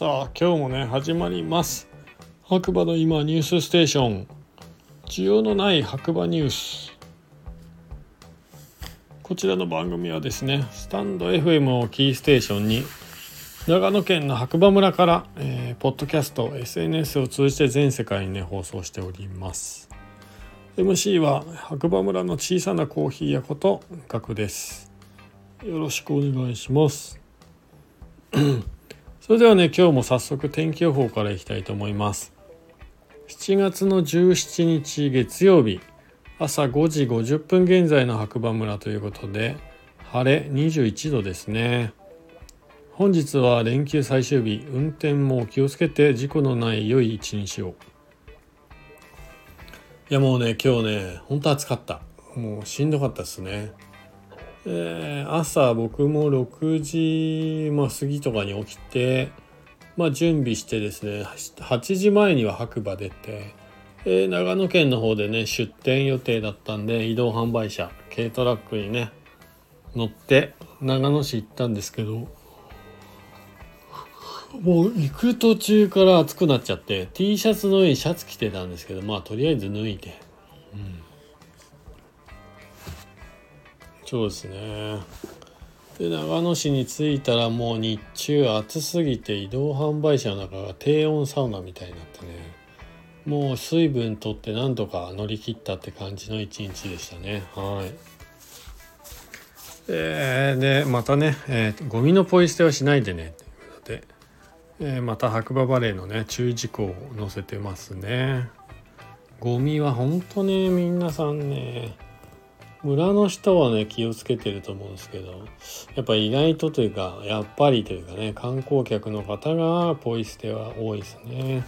さあ今日もね始まります。白馬の今ニュースステーション。需要のない白馬ニュース。こちらの番組はですねスタンド FM をキーステーションに長野県の白馬村から、えー、ポッドキャスト SNS を通じて全世界にね放送しております。MC は白馬村の小さなコーヒー屋ことガクです。よろしくお願いします。それではね今日も早速天気予報からいきたいと思います。7月の17日月曜日朝5時50分現在の白馬村ということで晴れ21度ですね。本日は連休最終日運転も気をつけて事故のない良い一日を。いやもうね今日ねほんと暑かった。もうしんどかったですね。えー、朝僕も6時、まあ、過ぎとかに起きて、まあ、準備してですね8時前には白馬出て、えー、長野県の方でね出店予定だったんで移動販売車軽トラックにね乗って長野市行ったんですけどもう行く途中から暑くなっちゃって T シャツの上にシャツ着てたんですけどまあとりあえず脱いで。うんそうですね。で長野市に着いたらもう日中暑すぎて移動販売車の中が低温サウナみたいになってね。もう水分取ってなんとか乗り切ったって感じの一日でしたね。はい。えー、でまたね、えー、ゴミのポイ捨てはしないでね。ということで、えー、また白馬バレーのね注意事項を載せてますね。ゴミは本当ね皆さんね。村の人はね気をつけてると思うんですけどやっぱ意外とというかやっぱりというかね観光客の方がポイ捨ては多いですね。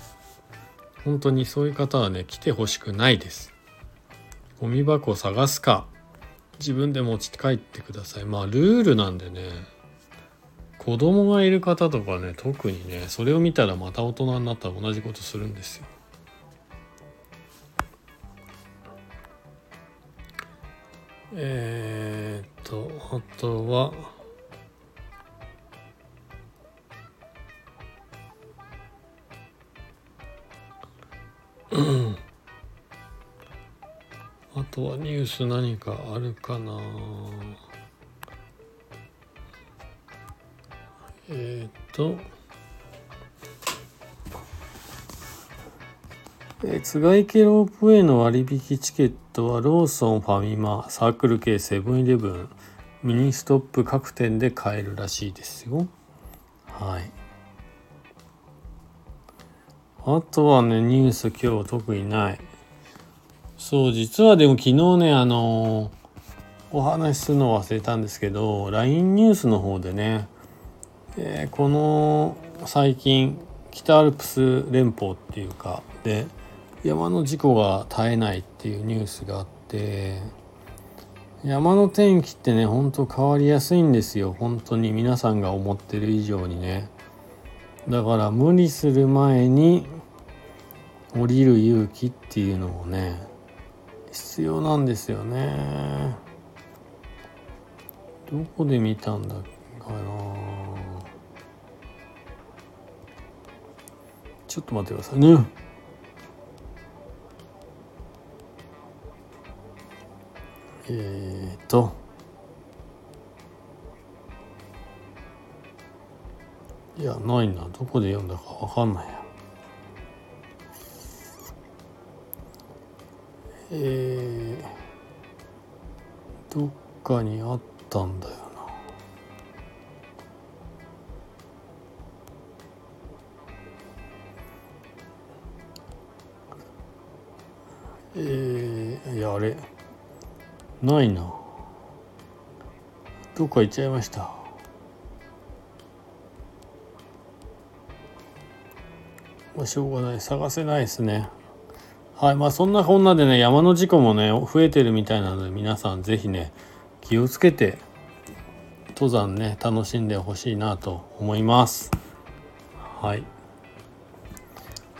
本当にそういう方はね来てほしくないです。ゴミ箱を探すか自分で持ち帰ってください。まあルールなんでね子供がいる方とかね特にねそれを見たらまた大人になったら同じことするんですよ。えー、っとあとはあとはニュース何かあるかな。えー、っとえー、津賀池ロープウェイの割引チケットはローソンファミマサークル系セブンイレブンミニストップ各店で買えるらしいですよ。はい。あとはねニュース今日特にない。そう実はでも昨日ねあのー、お話しするの忘れたんですけど LINE ニュースの方でね、えー、この最近北アルプス連邦っていうかで山の事故が絶えないっていうニュースがあって山の天気ってねほんと変わりやすいんですよ。本当に皆さんが思ってる以上にね。だから無理する前に降りる勇気っていうのもね必要なんですよね。どこで見たんだかな。ちょっと待ってください。ね。えっ、ー、と。いやないな。どこで読んだかわかんないや。えー、どっかにあったんだよな。えー、いやあれ。ないな。どっか行っちゃいました。まあしょうがない。探せないですね。はいまあそんなこんなでね山の事故もね増えてるみたいなので皆さん是非ね気をつけて登山ね楽しんでほしいなと思います。はい。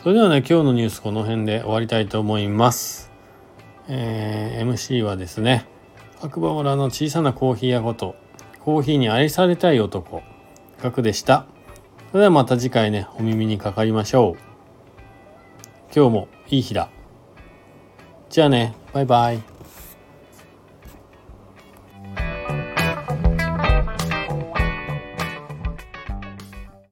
それではね今日のニュースこの辺で終わりたいと思います。えー、MC はですね白馬村の小さなコーヒー屋ごとコーヒーに愛されたい男ガクでした。それではまた次回ねお耳にかかりましょう。今日もいい日だ。じゃあねバイバイ。